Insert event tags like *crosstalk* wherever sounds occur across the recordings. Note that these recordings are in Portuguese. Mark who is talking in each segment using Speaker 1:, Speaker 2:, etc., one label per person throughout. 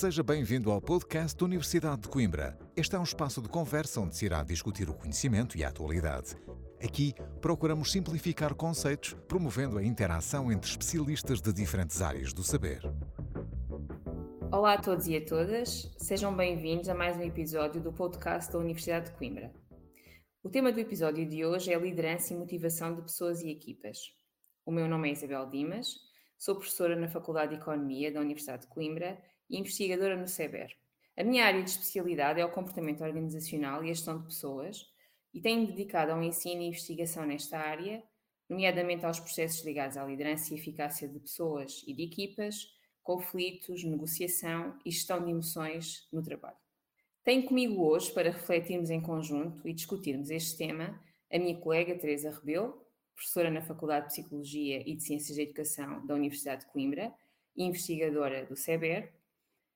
Speaker 1: Seja bem-vindo ao podcast da Universidade de Coimbra. Este é um espaço de conversa onde se irá discutir o conhecimento e a atualidade. Aqui procuramos simplificar conceitos, promovendo a interação entre especialistas de diferentes áreas do saber.
Speaker 2: Olá a todos e a todas, sejam bem-vindos a mais um episódio do podcast da Universidade de Coimbra. O tema do episódio de hoje é liderança e motivação de pessoas e equipas. O meu nome é Isabel Dimas, sou professora na Faculdade de Economia da Universidade de Coimbra e investigadora no CEBER. A minha área de especialidade é o comportamento organizacional e a gestão de pessoas e tenho dedicado ao ensino e investigação nesta área, nomeadamente aos processos ligados à liderança e eficácia de pessoas e de equipas, conflitos, negociação e gestão de emoções no trabalho. Tenho comigo hoje para refletirmos em conjunto e discutirmos este tema a minha colega Teresa Rebelo, professora na Faculdade de Psicologia e de Ciências da Educação da Universidade de Coimbra e investigadora do CEBER,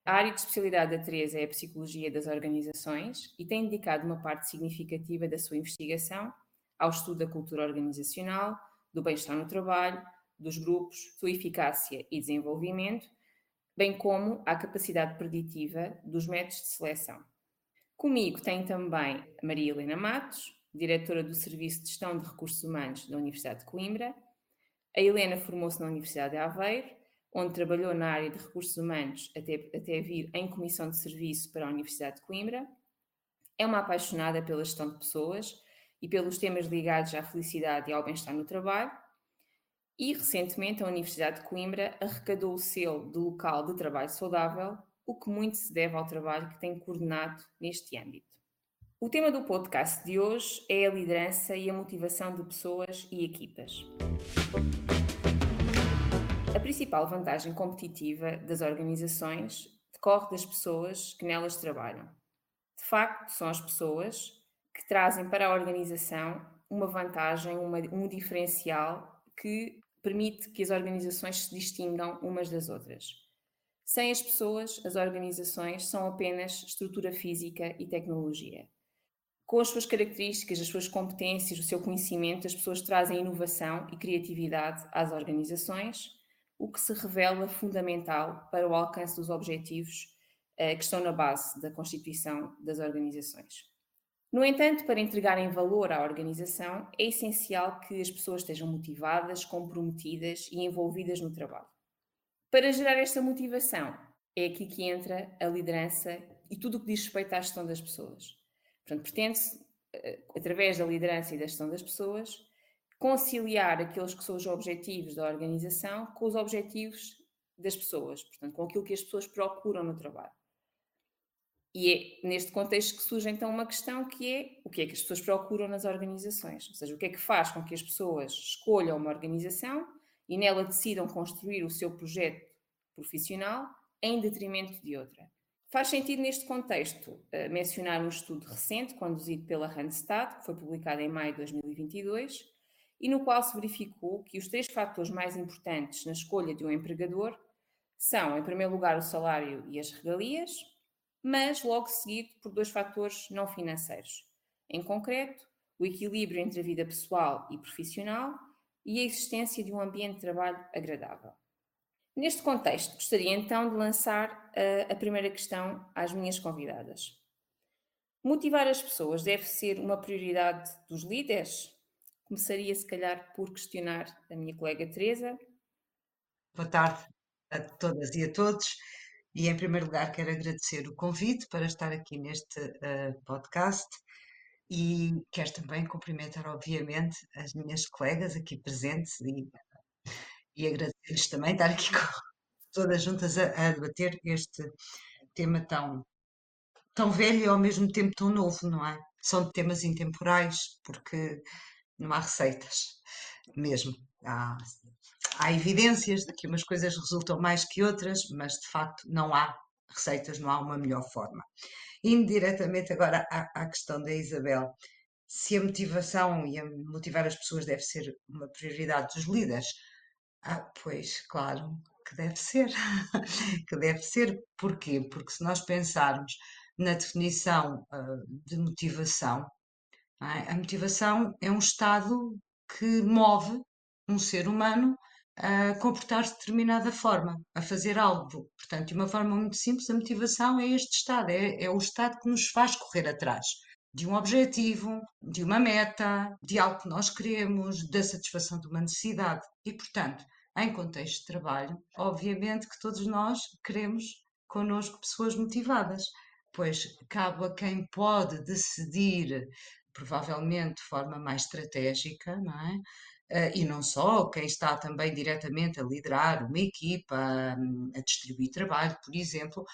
Speaker 2: a área de especialidade da Teresa é a psicologia das organizações e tem dedicado uma parte significativa da sua investigação ao estudo da cultura organizacional, do bem-estar no trabalho, dos grupos, sua eficácia e desenvolvimento, bem como à capacidade preditiva dos métodos de seleção. Comigo tem também Maria Helena Matos, diretora do Serviço de Gestão de Recursos Humanos da Universidade de Coimbra. A Helena formou-se na Universidade de Aveiro onde trabalhou na área de recursos humanos até, até vir em comissão de serviço para a Universidade de Coimbra. É uma apaixonada pela gestão de pessoas e pelos temas ligados à felicidade e ao bem-estar no trabalho. E recentemente a Universidade de Coimbra arrecadou o selo de local de trabalho saudável, o que muito se deve ao trabalho que tem coordenado neste âmbito. O tema do podcast de hoje é a liderança e a motivação de pessoas e equipas principal vantagem competitiva das organizações decorre das pessoas que nelas trabalham. De facto, são as pessoas que trazem para a organização uma vantagem, uma, um diferencial que permite que as organizações se distingam umas das outras. Sem as pessoas, as organizações são apenas estrutura física e tecnologia. Com as suas características, as suas competências, o seu conhecimento, as pessoas trazem inovação e criatividade às organizações o que se revela fundamental para o alcance dos objetivos uh, que estão na base da constituição das organizações. No entanto, para entregarem valor à organização, é essencial que as pessoas estejam motivadas, comprometidas e envolvidas no trabalho. Para gerar esta motivação, é aqui que entra a liderança e tudo o que diz respeito à gestão das pessoas. Portanto, pretende-se, eh, através da liderança e da gestão das pessoas, conciliar aqueles que são os objetivos da organização com os objetivos das pessoas, portanto, com aquilo que as pessoas procuram no trabalho. E é neste contexto que surge então uma questão que é o que é que as pessoas procuram nas organizações, ou seja, o que é que faz com que as pessoas escolham uma organização e nela decidam construir o seu projeto profissional em detrimento de outra. Faz sentido neste contexto uh, mencionar um estudo recente conduzido pela Randstad, que foi publicado em maio de 2022, e no qual se verificou que os três fatores mais importantes na escolha de um empregador são, em primeiro lugar, o salário e as regalias, mas logo seguido por dois fatores não financeiros. Em concreto, o equilíbrio entre a vida pessoal e profissional e a existência de um ambiente de trabalho agradável. Neste contexto, gostaria então de lançar a, a primeira questão às minhas convidadas. Motivar as pessoas deve ser uma prioridade dos líderes? Começaria, se calhar, por questionar a minha colega Teresa.
Speaker 3: Boa tarde a todas e a todos. E, em primeiro lugar, quero agradecer o convite para estar aqui neste uh, podcast e quero também cumprimentar, obviamente, as minhas colegas aqui presentes e, e agradecer-lhes também estar aqui todas juntas a, a debater este tema tão, tão velho e ao mesmo tempo tão novo, não é? São temas intemporais, porque não há receitas mesmo. Há, há evidências de que umas coisas resultam mais que outras, mas de facto não há receitas, não há uma melhor forma. Indo diretamente agora à, à questão da Isabel, se a motivação e a motivar as pessoas deve ser uma prioridade dos líderes, ah, pois claro que deve ser, *laughs* que deve ser. Porquê? Porque se nós pensarmos na definição uh, de motivação, é? A motivação é um estado que move um ser humano a comportar-se de determinada forma, a fazer algo. Portanto, de uma forma muito simples, a motivação é este estado, é, é o estado que nos faz correr atrás de um objetivo, de uma meta, de algo que nós queremos, da satisfação de uma necessidade. E, portanto, em contexto de trabalho, obviamente que todos nós queremos connosco pessoas motivadas, pois cabe a quem pode decidir, provavelmente de forma mais estratégica, não é? Uh, e não só, quem está também diretamente a liderar uma equipa, a, a distribuir trabalho, por exemplo,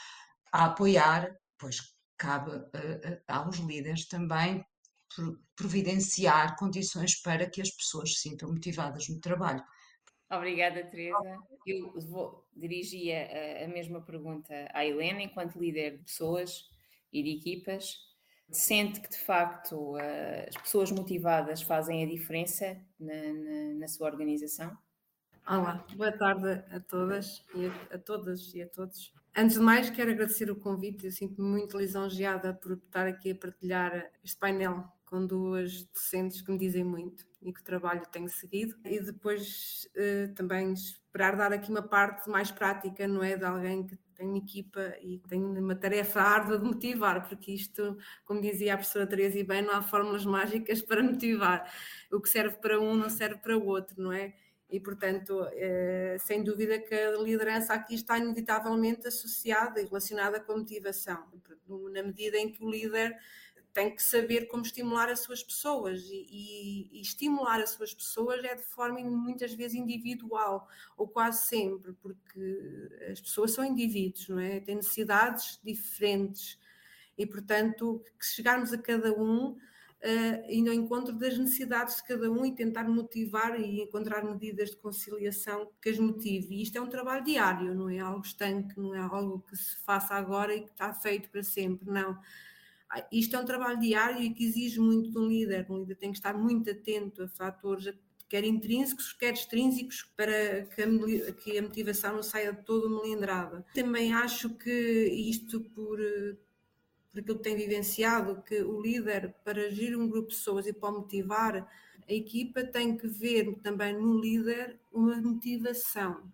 Speaker 3: a apoiar, pois cabe uh, uh, aos líderes também providenciar condições para que as pessoas se sintam motivadas no trabalho.
Speaker 2: Obrigada, Teresa. Eu vou, dirigia a mesma pergunta à Helena, enquanto líder de pessoas e de equipas. Sente que, de facto, as pessoas motivadas fazem a diferença na, na, na sua organização?
Speaker 4: Olá, boa tarde a todas e a, a, todas e a todos. Antes de mais, quero agradecer o convite. Eu sinto-me muito lisonjeada por estar aqui a partilhar este painel com duas docentes que me dizem muito e que trabalho tenho seguido. E depois uh, também esperar dar aqui uma parte mais prática, não é? De alguém que tem uma equipa e tem uma tarefa árdua de motivar, porque isto, como dizia a professora Teresa e bem, não há fórmulas mágicas para motivar. O que serve para um não serve para o outro, não é? E, portanto, é, sem dúvida que a liderança aqui está inevitavelmente associada e relacionada com a motivação, na medida em que o líder tem que saber como estimular as suas pessoas e, e, e, estimular as suas pessoas é de forma muitas vezes individual ou quase sempre porque as pessoas são indivíduos não é têm necessidades diferentes e portanto que chegarmos a cada um uh, indo ao encontro das necessidades de cada um e tentar motivar e encontrar medidas de conciliação que as motive. E isto é um trabalho diário, não é algo estanque, não é algo que se faça agora e que está feito para sempre, não isto é um trabalho diário e que exige muito de um líder. Um líder tem que estar muito atento a fatores quer intrínsecos, quer extrínsecos, para que a, que a motivação não saia toda melindrada. Também acho que isto, por, por aquilo que tem vivenciado, que o líder, para gerir um grupo de pessoas e para motivar a equipa, tem que ver também no líder uma motivação.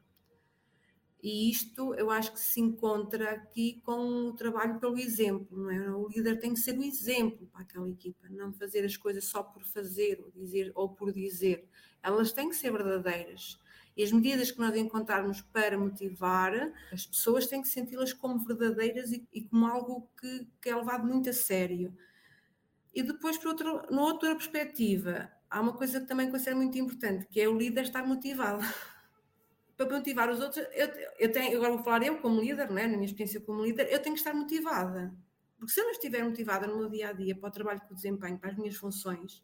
Speaker 4: E isto eu acho que se encontra aqui com o trabalho pelo exemplo, não é? O líder tem que ser o exemplo para aquela equipa, não fazer as coisas só por fazer ou, dizer, ou por dizer. Elas têm que ser verdadeiras. E as medidas que nós encontrarmos para motivar, as pessoas têm que senti-las como verdadeiras e, e como algo que, que, é levado muito a sério. E depois, por outra perspectiva, há uma coisa que também considero muito importante, que é o líder estar motivado. *laughs* para motivar os outros, eu, eu tenho, agora vou falar eu como líder, né, na minha experiência como líder, eu tenho que estar motivada. Porque se eu não estiver motivada no meu dia a dia para o trabalho que eu desempenho, para as minhas funções,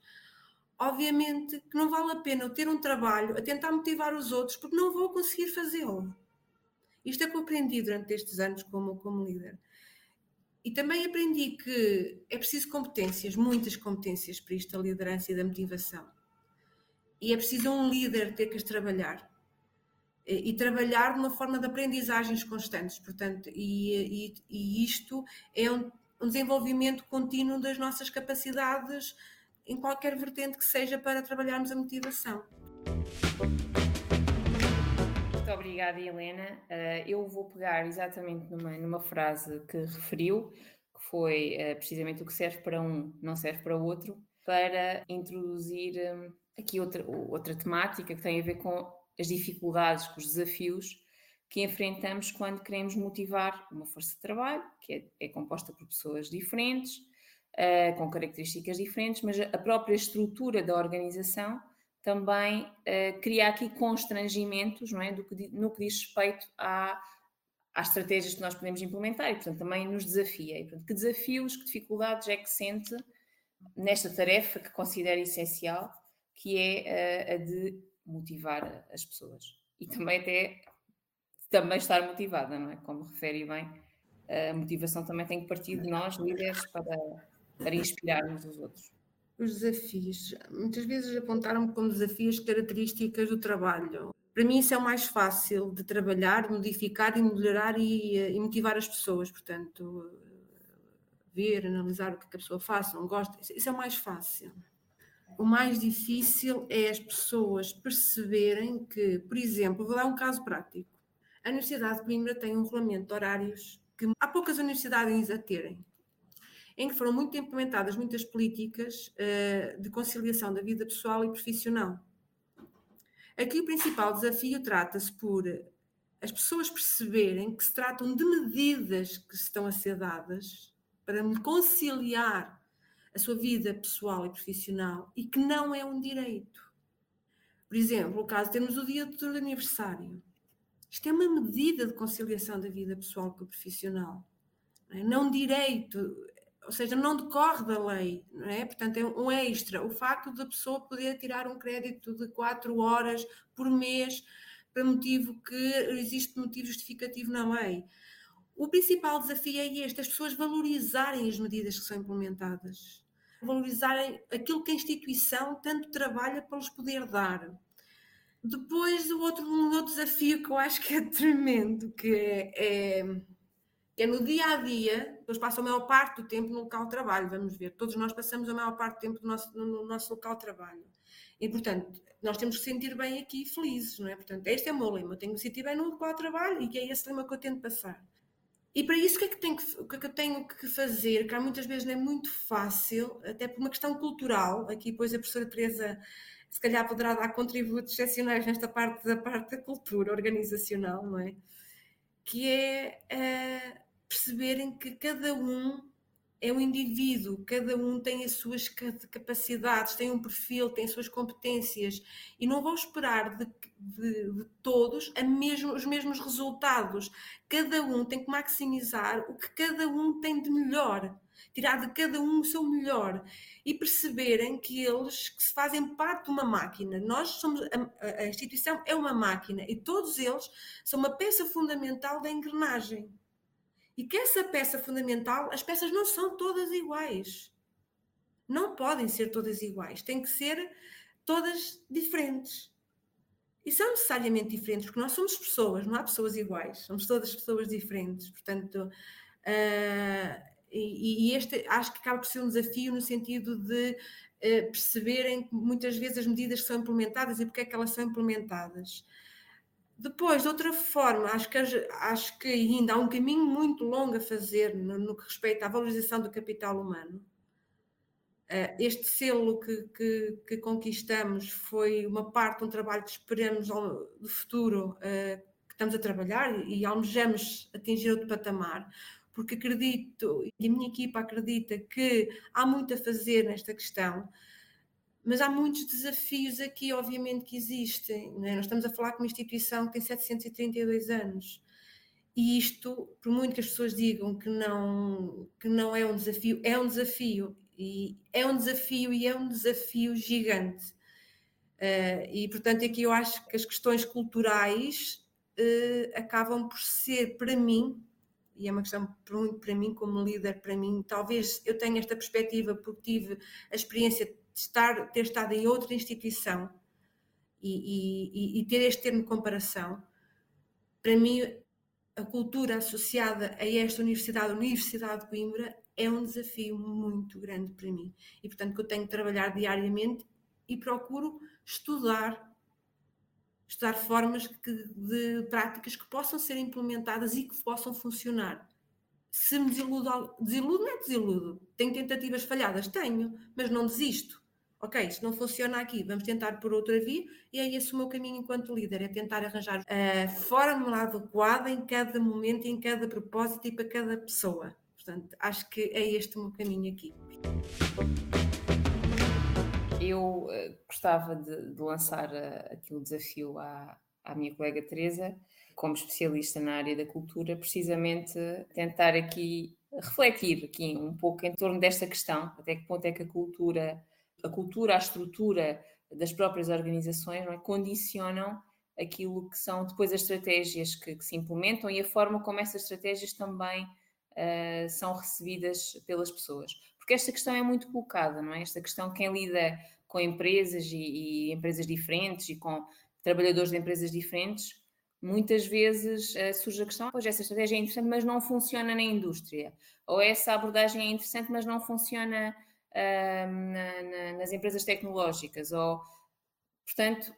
Speaker 4: obviamente que não vale a pena eu ter um trabalho a tentar motivar os outros, porque não vou conseguir fazê-lo. Isto é que eu aprendi durante estes anos como, como líder. E também aprendi que é preciso competências, muitas competências para isto, a liderança e da motivação. E é preciso um líder ter que as trabalhar e trabalhar de uma forma de aprendizagens constantes, portanto, e, e, e isto é um, um, desenvolvimento contínuo das nossas capacidades em qualquer vertente que seja para trabalharmos a motivação.
Speaker 2: Muito obrigada, Helena. Uh, eu vou pegar exatamente numa, numa frase que referiu, que foi uh, precisamente o que serve para um não serve para o outro, para introduzir um, aqui outra, outra temática que tem a ver com as dificuldades, com os desafios que enfrentamos quando queremos motivar uma força de trabalho, que é, é composta por pessoas diferentes, uh, com características diferentes, mas a própria estrutura da organização também uh, cria aqui constrangimentos não é, que, no que diz respeito à, às estratégias que nós podemos implementar e, portanto, também nos desafia. E, portanto, que desafios, que dificuldades é que sente nesta tarefa que considera essencial, que é uh, a de motivar as pessoas e também até também estar motivada, não é? Como refere bem, a motivação também tem que partir de nós, líderes, para, para inspirarmos os outros.
Speaker 4: Os desafios. Muitas vezes apontaram-me como desafios características do trabalho. Para mim isso é o mais fácil de trabalhar, modificar e melhorar e, e motivar as pessoas. Portanto, ver, analisar o que a pessoa faz, não gosta, isso é o mais fácil. O mais difícil é as pessoas perceberem que, por exemplo, vou dar um caso prático. A Universidade de Coimbra tem um regulamento de horários que há poucas universidades a terem, em que foram muito implementadas muitas políticas uh, de conciliação da vida pessoal e profissional. Aqui o principal desafio trata-se por as pessoas perceberem que se tratam de medidas que estão a ser dadas para conciliar a sua vida pessoal e profissional e que não é um direito. Por exemplo, o caso temos o dia do aniversário. Isto é uma medida de conciliação da vida pessoal com o profissional. Não, é? não direito, ou seja, não decorre da lei, não é? Portanto, é um extra. O facto da pessoa poder tirar um crédito de 4 horas por mês para motivo que existe motivo justificativo na lei. O principal desafio é este: as pessoas valorizarem as medidas que são implementadas, valorizarem aquilo que a instituição tanto trabalha para lhes poder dar. Depois, o outro, um outro desafio que eu acho que é tremendo, que é, é, é no dia a dia, depois passam a maior parte do tempo no local de trabalho, vamos ver, todos nós passamos a maior parte do tempo no nosso, no nosso local de trabalho. E, portanto, nós temos que sentir bem aqui felizes, não é? Portanto, este é o meu lema, eu tenho que sentir bem no local de trabalho e é esse lema que eu tento passar. E para isso, o que, é que, tenho que, que é que eu tenho que fazer? Que muitas vezes não é muito fácil, até por uma questão cultural. Aqui, depois, a professora Teresa, se calhar, poderá dar contributos excepcionais nesta parte da parte da cultura organizacional, não é? Que é uh, perceberem que cada um é um indivíduo, cada um tem as suas capacidades, tem um perfil, tem as suas competências e não vão esperar de, de, de todos mesmo, os mesmos resultados. Cada um tem que maximizar o que cada um tem de melhor, tirar de cada um o seu melhor e perceberem que eles que se fazem parte de uma máquina. Nós somos a, a instituição é uma máquina e todos eles são uma peça fundamental da engrenagem e que essa peça fundamental, as peças não são todas iguais. Não podem ser todas iguais, têm que ser todas diferentes. E são necessariamente diferentes, porque nós somos pessoas, não há pessoas iguais, somos todas pessoas diferentes. Portanto, uh, e, e, este acho que acaba por ser um desafio no sentido de uh, perceberem muitas vezes as medidas que são implementadas e porque é que elas são implementadas. Depois, de outra forma, acho que, acho que ainda há um caminho muito longo a fazer no, no que respeita à valorização do capital humano. Uh, este selo que, que, que, conquistamos foi uma parte de um trabalho que esperamos do futuro, uh, que estamos a trabalhar e almejamos atingir outro patamar, porque acredito, e a minha equipa acredita que há muito a fazer nesta questão mas há muitos desafios aqui, obviamente, que existem. É? Nós estamos a falar com uma instituição que tem 732 anos. E isto, por muito que as pessoas digam que não, que não é um desafio, é um desafio. E é um desafio e é um desafio gigante. Uh, e, portanto, aqui eu acho que as questões culturais uh, acabam por ser, para mim, e é uma questão muito para mim, como líder, para mim, talvez eu tenha esta perspectiva porque tive a experiência estar, ter estado em outra instituição e, e, e, ter este termo de comparação, para mim, a cultura associada a esta universidade, a Universidade de Coimbra, é um desafio muito grande para mim. E, portanto, que eu tenho que trabalhar diariamente e procuro estudar estudar formas que, de práticas que possam ser implementadas e que possam funcionar se me desiludo, desiludo não é desiludo. Tenho tentativas falhadas? Tenho, mas não desisto. Ok, isto não funciona aqui, vamos tentar por outra via, e é esse o meu caminho enquanto líder, é tentar arranjar a forma adequada em cada momento, em cada propósito e para cada pessoa. Portanto, acho que é este o meu caminho aqui.
Speaker 2: Eu uh, gostava de, de lançar uh, aqui o desafio à, à minha colega Teresa, como especialista na área da cultura, precisamente tentar aqui refletir aqui um pouco em torno desta questão, até que ponto é que a cultura, a cultura, a estrutura das próprias organizações é? condicionam aquilo que são depois as estratégias que, que, se implementam e a forma como essas estratégias também uh, são recebidas pelas pessoas. Porque esta questão é muito colocada, não é? Esta questão, quem lida com empresas e, e empresas diferentes e com trabalhadores de empresas diferentes, muitas vezes uh, surge a questão, pois essa estratégia é interessante, mas não funciona na indústria. Ou essa abordagem é interessante, mas não funciona na, na, nas empresas tecnológicas. Ou, portanto,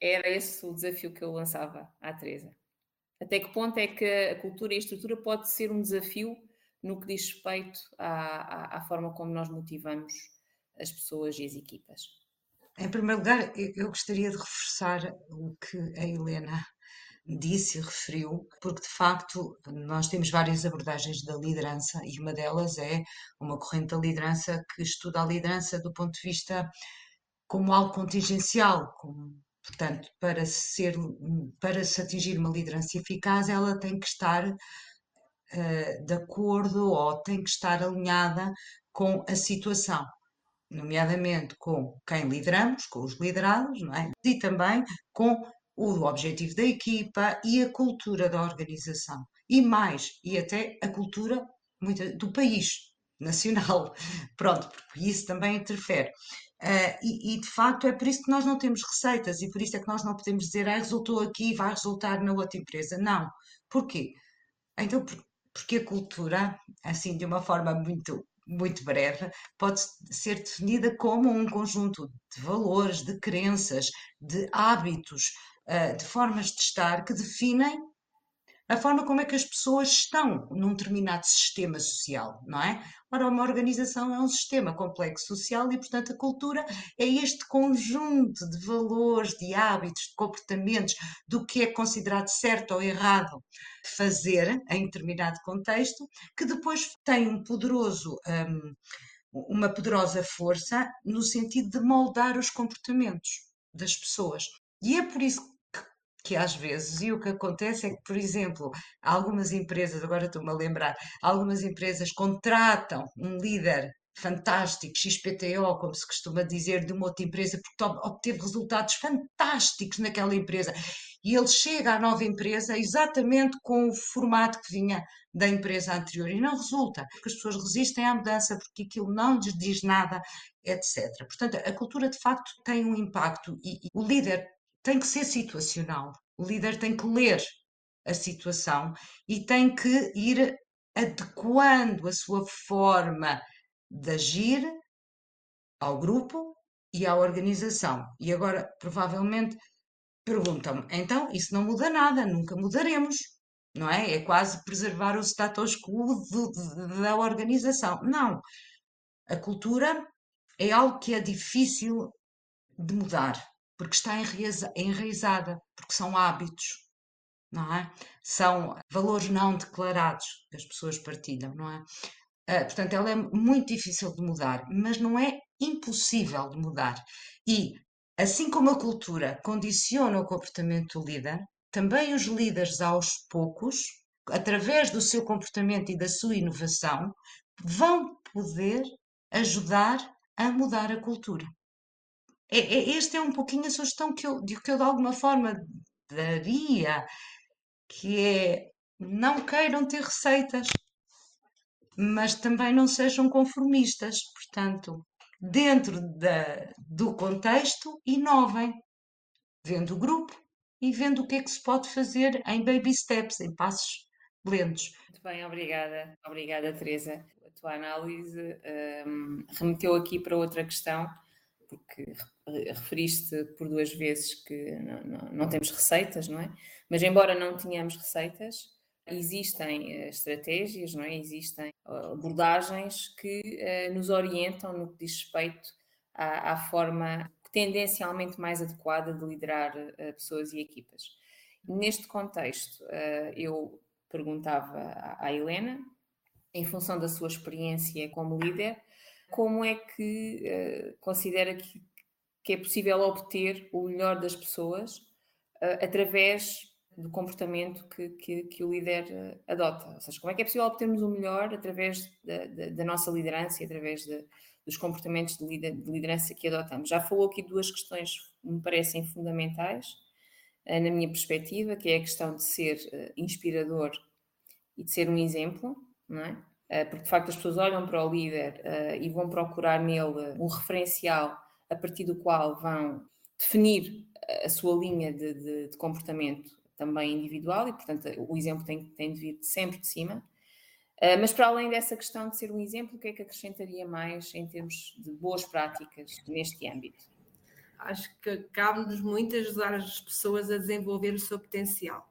Speaker 2: era esse o desafio que eu lançava à Teresa. Até que ponto é que a cultura e a estrutura pode ser um desafio no que diz respeito à, à, à forma como nós motivamos as pessoas e as equipas?
Speaker 3: Em primeiro lugar, eu gostaria de reforçar o que a Helena disse e referiu, porque de facto nós temos várias abordagens da liderança e uma delas é uma corrente da liderança que estuda a liderança do ponto de vista como algo contingencial, como, portanto, para ser para se atingir uma liderança eficaz, ela tem que estar uh, de acordo ou tem que estar alinhada com a situação nomeadamente com quem lideramos, com os liderados, não é? e também com o objetivo da equipa e a cultura da organização. E mais, e até a cultura do país *laughs* nacional. Pronto, porque isso também interfere. Uh, e, e, de facto é por isso que nós não temos receitas e por isso é que nós não podemos dizer ah, resultou aqui e vai resultar na outra empresa. Não. Porquê? Então, porque a cultura, assim, de uma forma muito muito breve, pode ser definida como um conjunto de valores, de crenças, de hábitos, de formas de estar que definem a forma como é que as pessoas estão num determinado sistema social, não é? Ora, uma organização é um sistema complexo social e, portanto, a cultura é este conjunto de valores, de hábitos, de comportamentos, do que é considerado certo ou errado fazer em determinado contexto, que depois tem um poderoso. Um, uma poderosa força no sentido de moldar os comportamentos das pessoas. E é por isso que às vezes, e o que acontece é que, por exemplo, algumas empresas, agora estou-me a lembrar, algumas empresas contratam um líder fantástico, XPTO, como se costuma dizer, de uma outra empresa, porque obteve resultados fantásticos naquela empresa. E ele chega à nova empresa exatamente com o formato que vinha da empresa anterior e não resulta, porque as pessoas resistem à mudança, porque aquilo não lhes diz nada, etc. Portanto, a cultura de facto tem um impacto e, e o líder tem que ser situacional. O líder tem que ler a situação e tem que ir adequando a sua forma de agir ao grupo e à organização. E agora, provavelmente, perguntam-me: então, isso não muda nada, nunca mudaremos, não é? É quase preservar o status quo da organização. Não. A cultura é algo que é difícil de mudar porque está enraizada, porque são hábitos, não é? São valores não declarados que as pessoas partilham, não é? Uh, portanto, ela é muito difícil de mudar, mas não é impossível de mudar. E, assim como a cultura condiciona o comportamento do líder, também os líderes, aos poucos, através do seu comportamento e da sua inovação, vão poder ajudar a mudar a cultura. É, é, esta é um pouquinho a sugestão que eu, que eu de alguma forma daria, que é não queiram ter receitas, mas também não sejam conformistas. Portanto, dentro da, do contexto, inovem, vendo o grupo e vendo o que é que se pode fazer em baby steps, em passos lentos.
Speaker 2: Muito bem, obrigada. Obrigada, Teresa. A tua análise um, remeteu aqui para outra questão porque referiste por duas vezes que não, não, não, temos receitas, não é? Mas embora não tenhamos receitas, existem uh, estratégias, não é? Existem uh, abordagens que nos orientam no que diz respeito à, à, forma tendencialmente mais adequada de liderar pessoas e equipas. Neste contexto, eu perguntava à, Helena, em função da sua experiência como líder, como é que considera que, que, é possível obter o melhor das pessoas uh, através do comportamento que, que, que o líder uh, adota? Ou seja, como é que é possível obtermos o melhor através da, da, da nossa liderança e através de, dos comportamentos de, lider, de, liderança que adotamos? Já falou aqui duas questões que me parecem fundamentais, na minha perspectiva, que é a questão de ser inspirador e de ser um exemplo, não é? Eh, porque de facto as pessoas olham para o líder uh, e vão procurar nele um referencial a partir do qual vão definir a sua linha de, de, de comportamento também individual e, portanto, o exemplo tem, tem de vir sempre de cima. Uh, mas para além dessa questão de ser um exemplo, o que é que acrescentaria mais em termos de boas práticas neste âmbito?
Speaker 4: Acho que cabe-nos muito ajudar as pessoas a desenvolver o seu potencial,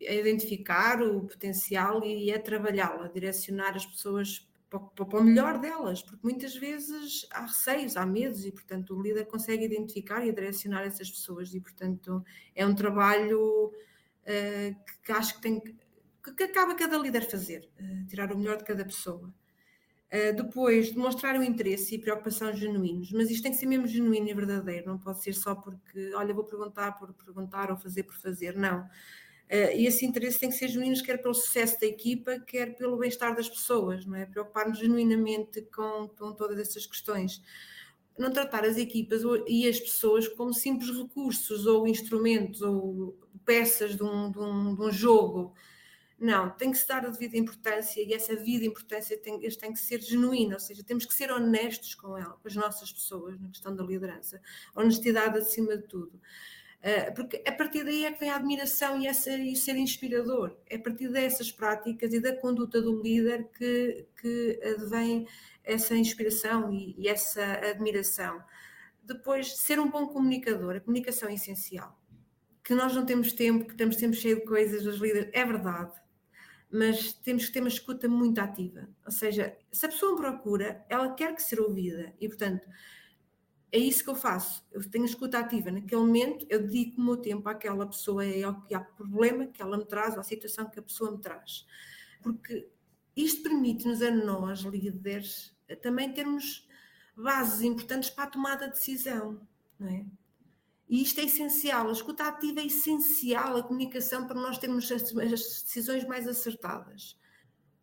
Speaker 4: a identificar o potencial e a trabalhá-lo, a direcionar as pessoas para, para o melhor delas, porque muitas vezes há receios, há medos e, portanto, o líder consegue identificar e direcionar essas pessoas e, portanto, é um trabalho uh, que acho que tem que que, acaba cada líder fazer, uh, tirar o melhor de cada pessoa. Uh, depois, demonstrar o interesse e preocupação genuínos, mas isto tem que ser mesmo genuíno e verdadeiro, não pode ser só porque, olha, vou perguntar por perguntar ou fazer por fazer, não. Uh, e esse interesse tem que ser genuíno, quer pelo sucesso da equipa, quer pelo bem-estar das pessoas, não é? Preocupar-nos genuinamente com, com todas essas questões. Não tratar as equipas e as pessoas como simples recursos ou instrumentos ou peças de um, de um, de um jogo não, tem que se dar a devida importância e essa devida importância tem, tem que ser genuína, ou seja, temos que ser honestos com ela, com as nossas pessoas, na questão da liderança. Honestidade acima de tudo. Uh, porque a partir daí é que vem a admiração e, essa, e ser inspirador. É a partir dessas práticas e da conduta do líder que, que vem essa inspiração e, e essa admiração. Depois, ser um bom comunicador, a comunicação é essencial. Que nós não temos tempo, que estamos sempre cheios de coisas, os líderes, é verdade mas temos que ter uma escuta muito ativa. Ou seja, se a pessoa procura, ela quer que ser ouvida e, portanto, é isso que eu faço. Eu tenho escuta ativa. Naquele momento, eu dedico o meu tempo àquela pessoa e ao, ao problema que ela me traz, ou à situação que a pessoa me traz. Porque isto permite-nos a nós, líderes, também termos bases importantes para a tomada de decisão, não é? E isto é essencial, a escuta ativa é essencial, a comunicação para nós termos as, as decisões mais acertadas.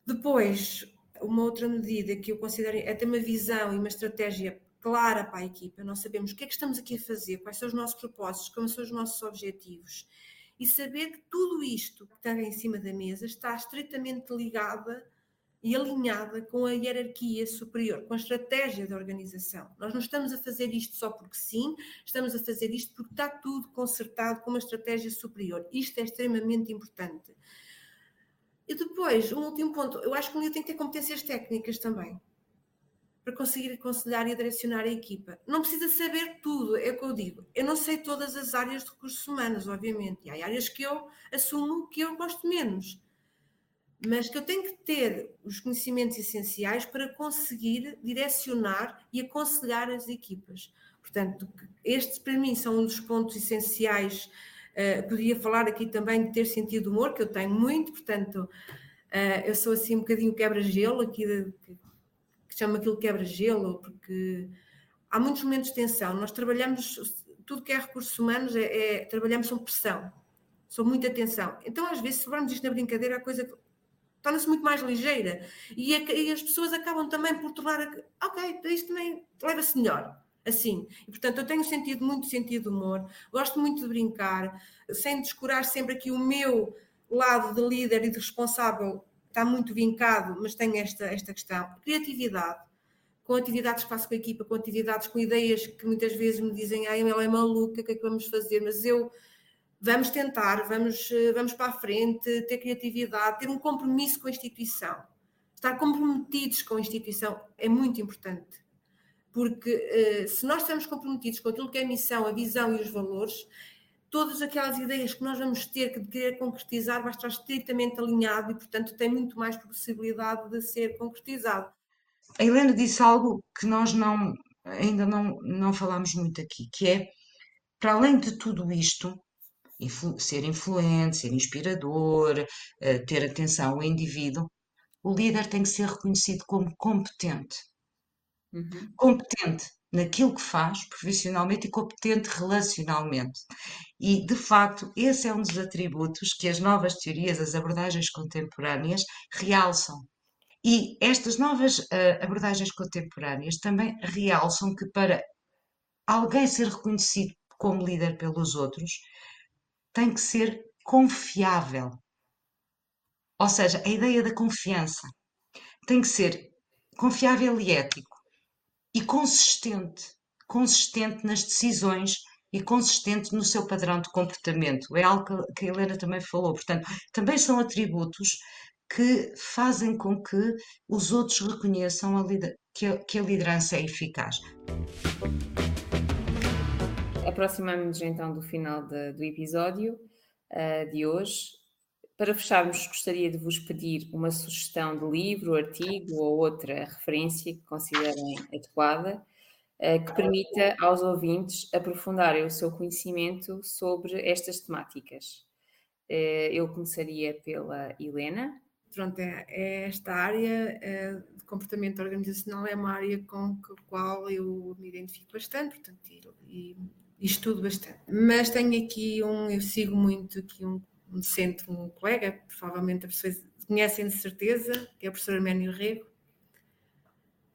Speaker 4: Depois, uma outra medida que eu considero é ter uma visão e uma estratégia clara para a equipa. Nós sabemos o que é que estamos aqui a fazer, quais são os nossos propósitos, quais são os nossos objetivos. E saber que tudo isto que está em cima da mesa está estritamente ligada e alinhada com a hierarquia superior, com a estratégia da organização. Nós não estamos a fazer isto só porque sim, estamos a fazer isto porque está tudo consertado com uma estratégia superior. Isto é extremamente importante. E depois, um último ponto, eu acho que o tem que ter competências técnicas também para conseguir aconselhar e direcionar a equipa. Não precisa saber tudo, é o que eu digo. Eu não sei todas as áreas de recursos humanos, obviamente, e há áreas que eu assumo que eu gosto menos mas que eu tenho que ter os conhecimentos essenciais para conseguir direcionar e aconselhar as equipas. Portanto, estes para mim são um dos pontos essenciais. Uh, podia falar aqui também de ter sentido humor, que eu tenho muito, portanto, uh, eu sou assim um bocadinho quebra-gelo, aqui de, chama aquilo quebra-gelo, porque há muitos momentos de tensão. Nós trabalhamos, tudo que é recursos humanos, é, é trabalhamos sob pressão, sob muita tensão. Então, às vezes, se formos isto na brincadeira, a coisa torna-se muito mais ligeira e, a, e, as pessoas acabam também por tornar, a, ok, isto também leva-se melhor, assim. E, portanto, eu tenho sentido muito sentido de humor, gosto muito de brincar, sem descurar sempre aqui o meu lado de líder e de responsável, está muito vincado, mas tenho esta, esta questão. Criatividade, com atividades que faço com a equipa, com atividades, com ideias que muitas vezes me dizem, ah, ela é maluca, o que é que vamos fazer? Mas eu vamos tentar, vamos, eh, vamos para a frente, ter criatividade, ter um compromisso com a instituição. Estar comprometidos com a instituição é muito importante, porque eh, se nós estamos comprometidos com aquilo que é a missão, a visão e os valores, todas aquelas ideias que nós vamos ter que querer concretizar vai estar estritamente alinhado e, portanto, tem muito mais possibilidade de ser concretizado.
Speaker 3: A Helena disse algo que nós não, ainda não, não falámos muito aqui, que é, para além de tudo isto, influ ser influente, ser inspirador, uh, ter atenção ao indivíduo, o líder tem que ser reconhecido como competente. Uhum. Competente naquilo que faz profissionalmente e competente relacionalmente. E, de facto, esse é um dos atributos que as novas teorias, as abordagens contemporâneas realçam. E estas novas uh, abordagens contemporâneas também realçam que para alguém ser reconhecido como líder pelos outros, tem que ser confiável. Ou seja, a ideia da confiança tem que ser confiável e ético e consistente, consistente nas decisões e consistente no seu padrão de comportamento. É algo que a Helena também falou. Portanto, também são atributos que fazem com que os outros reconheçam a que, a, que a liderança é eficaz.
Speaker 2: Aproximamos-nos então do final de, do episódio uh, de hoje. Para fecharmos, gostaria de vos pedir uma sugestão de livro, artigo ou outra referência que considerem adequada, uh, que permita aos ouvintes aprofundarem o seu conhecimento sobre estas temáticas. Uh, eu começaria pela Helena
Speaker 4: pronto, é, é esta área é, de comportamento organizacional é uma área com a qual eu me identifico bastante, portanto, e, e, estudo bastante. Mas tenho aqui um, eu sigo muito aqui um, um docente, um colega, provavelmente as pessoas conhecem de certeza, que é o professor Arménio Rego.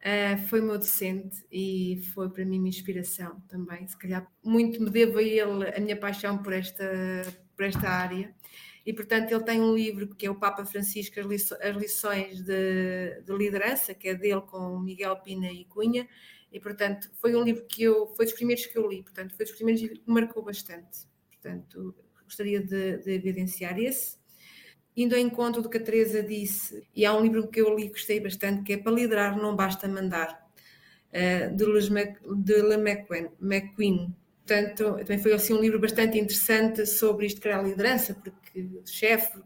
Speaker 4: Uh, foi meu docente e foi para mim uma inspiração também. Se calhar muito me devo a ele a minha paixão por esta, por esta área e portanto ele tem um livro que é o Papa Francisco, as lições de, de liderança, que é dele com Miguel Pina e Cunha, e portanto foi um livro que eu, foi dos primeiros que eu li, portanto foi dos primeiros que me marcou bastante, portanto gostaria de, de evidenciar esse. Indo ao encontro do que a Teresa disse, e há um livro que eu li e gostei bastante, que é Para Liderar Não Basta Mandar, eh, de Le McQueen, Portanto, também foi assim um livro bastante interessante sobre isto que era a liderança, porque chefe,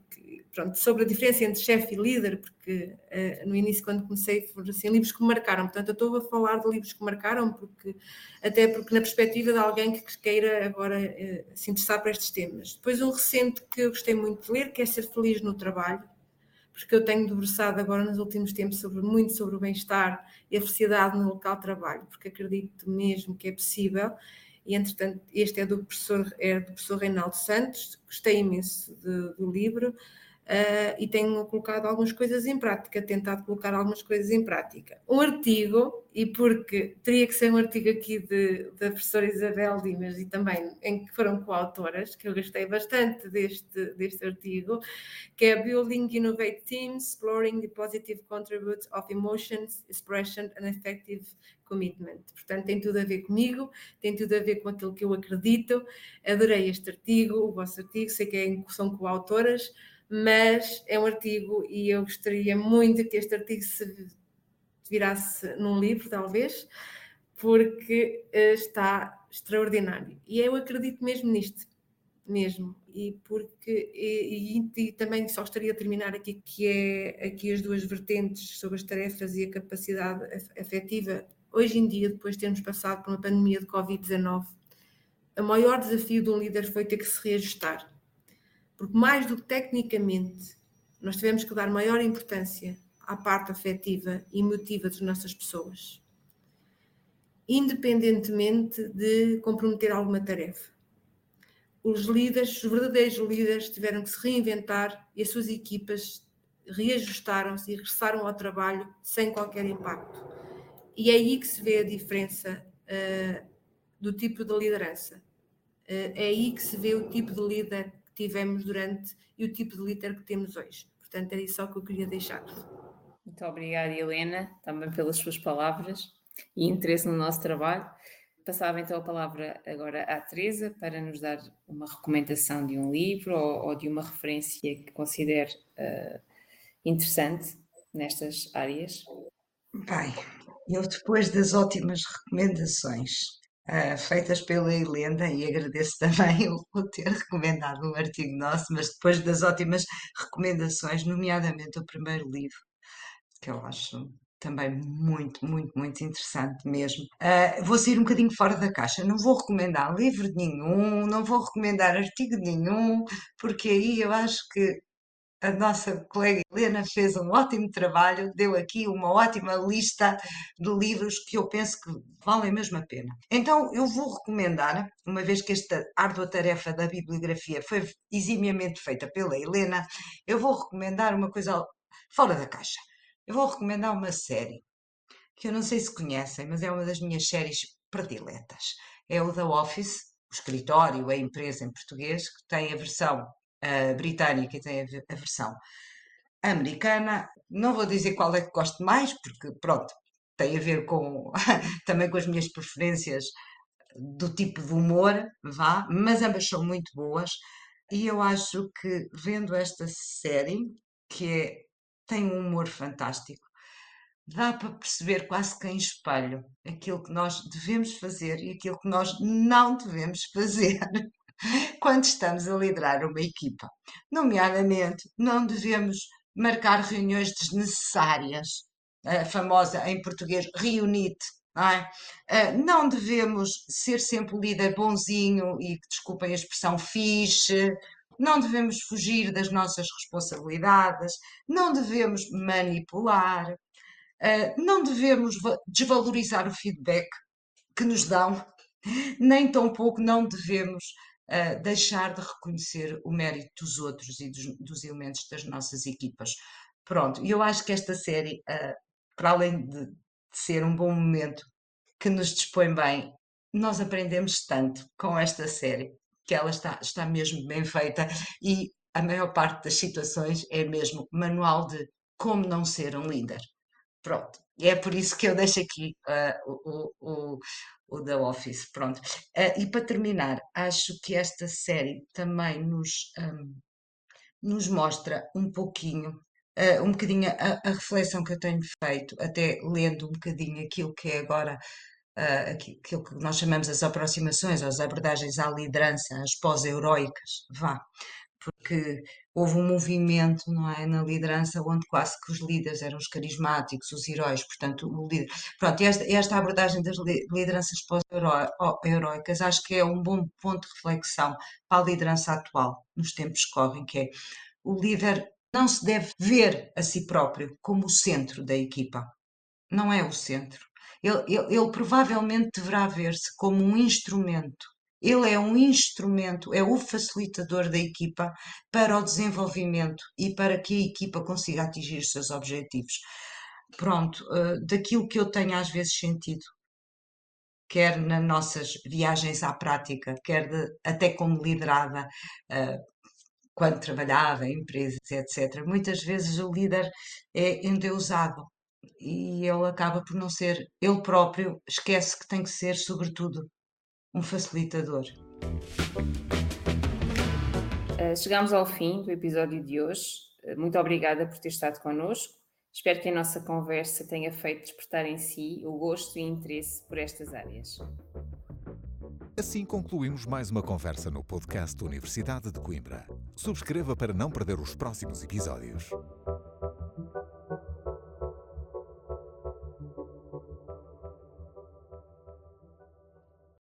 Speaker 4: pronto, sobre a diferença entre chefe e líder, porque uh, no início, quando comecei, foram assim, livros que me marcaram. Portanto, eu estou a falar de livros que marcaram, porque, até porque na perspectiva de alguém que queira agora uh, se interessar por estes temas. Depois, um recente que eu gostei muito de ler, que é Ser Feliz no Trabalho, porque eu tenho debruçado agora nos últimos tempos sobre, muito sobre o bem-estar e a felicidade no local de trabalho, porque acredito mesmo que é possível e entretanto este é do professor, é do professor Reinaldo Santos, gostei imenso do livro uh, e tenho colocado algumas coisas em prática, tentado colocar algumas coisas em prática. Um artigo, e porque teria que ser um artigo aqui de, da professora Isabel Dimas e também em que foram coautoras, que eu gostei bastante deste, deste artigo, que é Building Innovate Teams, Exploring the Positive Contributes of Emotions, Expression and Effective Commitment. Portanto, tem tudo a ver comigo, tem tudo a ver com aquilo que eu acredito. Adorei este artigo, o vosso artigo, sei que é, são coautoras, mas é um artigo e eu gostaria muito que este artigo se virasse num livro, talvez, porque eh, está extraordinário. E eu acredito mesmo nisto, mesmo. E porque e, e, e, também só gostaria de terminar aqui que é aqui as duas vertentes sobre as tarefas e a capacidade afetiva. Hoje em dia, depois de termos passado por uma pandemia de Covid-19, o maior desafio de um líder foi ter que se reajustar porque mais do que tecnicamente, nós tivemos que dar maior importância à parte afetiva e emotiva das nossas pessoas, independentemente de comprometer alguma tarefa. Os líderes, os verdadeiros líderes, tiveram que se reinventar e as suas equipas reajustaram-se e regressaram ao trabalho sem qualquer impacto. E é aí que se vê a diferença uh, do tipo de liderança. Uh, é aí que se vê o tipo de líder tivemos durante e o tipo de líder que temos hoje. Portanto, era isso só que eu queria deixar.
Speaker 2: Muito obrigada, Helena, também pelas suas palavras e interesse no nosso trabalho. Passava então a palavra agora à Teresa para nos dar uma recomendação de um livro ou, ou de uma referência que considere uh, interessante nestas áreas.
Speaker 3: Bem, eu depois das ótimas recomendações uh, feitas pela Helena e agradeço *laughs* também o, ter recomendado um artigo nosso, mas depois das ótimas recomendações, nomeadamente o primeiro livro, que eu acho também muito, muito, muito interessante mesmo. Uh, vou sair um bocadinho fora da caixa. Não vou recomendar livro nenhum, não vou recomendar artigo nenhum, porque aí eu acho que a nossa colega Helena fez um ótimo trabalho, deu aqui uma ótima lista de livros que eu penso que valem mesmo a pena. Então, eu vou recomendar, uma vez que esta árdua tarefa da bibliografia foi eximiamente feita pela Helena, eu vou recomendar uma coisa fora da caixa. Eu vou recomendar uma série que eu não sei se conhecem, mas é uma das minhas séries prediletas. É o The Office, o escritório, a empresa em português, que tem a versão a britânica e tem a, versão americana. Não vou dizer qual é que gosto mais, porque pronto, tem a ver com *laughs* também com as minhas preferências do tipo de humor, vá, mas ambas são muito boas. E eu acho que vendo esta série, que é tem um humor fantástico. Dá para perceber quase que em espelho aquilo que nós devemos fazer e aquilo que nós não devemos *laughs* fazer *laughs* quando estamos a liderar uma equipa. Nomeadamente, não devemos marcar reuniões desnecessárias, a famosa em português reunite, não, é? Ah, não devemos ser sempre o líder bonzinho e, desculpem a expressão, fixe, não devemos fugir das nossas responsabilidades, não devemos manipular, ah, não devemos desvalorizar o feedback que nos dão, nem tampouco não devemos uh, deixar de reconhecer o mérito dos outros e dos, dos elementos das nossas equipas. Pronto, e eu acho que esta série, uh, para além de, de ser um bom momento que nos dispõe bem, nós aprendemos tanto com esta série que ela está, está mesmo bem feita e a maior parte das situações é mesmo manual de como não ser um líder. Pronto, e é por isso que eu deixo aqui uh, o, o, o The Office, pronto. Uh, e para terminar, acho que esta série também nos, um, nos mostra um pouquinho, uh, um bocadinho a, a, reflexão que eu tenho feito, até lendo um bocadinho aquilo que é agora aquilo que nós chamamos as aproximações, as abordagens à liderança, as pós-heroicas, vá. Porque houve um movimento não é, na liderança onde quase que os líderes eram os carismáticos, os heróis, portanto, o líder. Pronto, esta, esta abordagem das lideranças pós-heroicas acho que é um bom ponto de reflexão para a liderança atual, nos tempos que correm, que é o líder não se deve ver a si próprio como o centro da equipa. Não é o centro. Ele, ele, ele provavelmente deverá ver-se como um instrumento ele é um instrumento, é o facilitador da equipa para o desenvolvimento e para que a equipa consiga atingir os seus objetivos. Pronto, uh, daquilo que eu tenho às vezes sentido, quer nas nossas viagens à prática, quer de, até como liderada, uh, quando trabalhava em empresas, etc. Muitas vezes o líder é endeusado e ele acaba por não ser ele próprio, esquece que tem que ser, sobretudo, um facilitador.
Speaker 2: Uh, chegamos ao fim do episódio de hoje. Uh, muito obrigada por ter estado connosco. Espero que a nossa conversa tenha feito despertar em si o gosto e interesse por estas áreas.
Speaker 1: Assim concluímos mais uma conversa no podcast da Universidade de Coimbra. Subscreva para não perder os próximos episódios.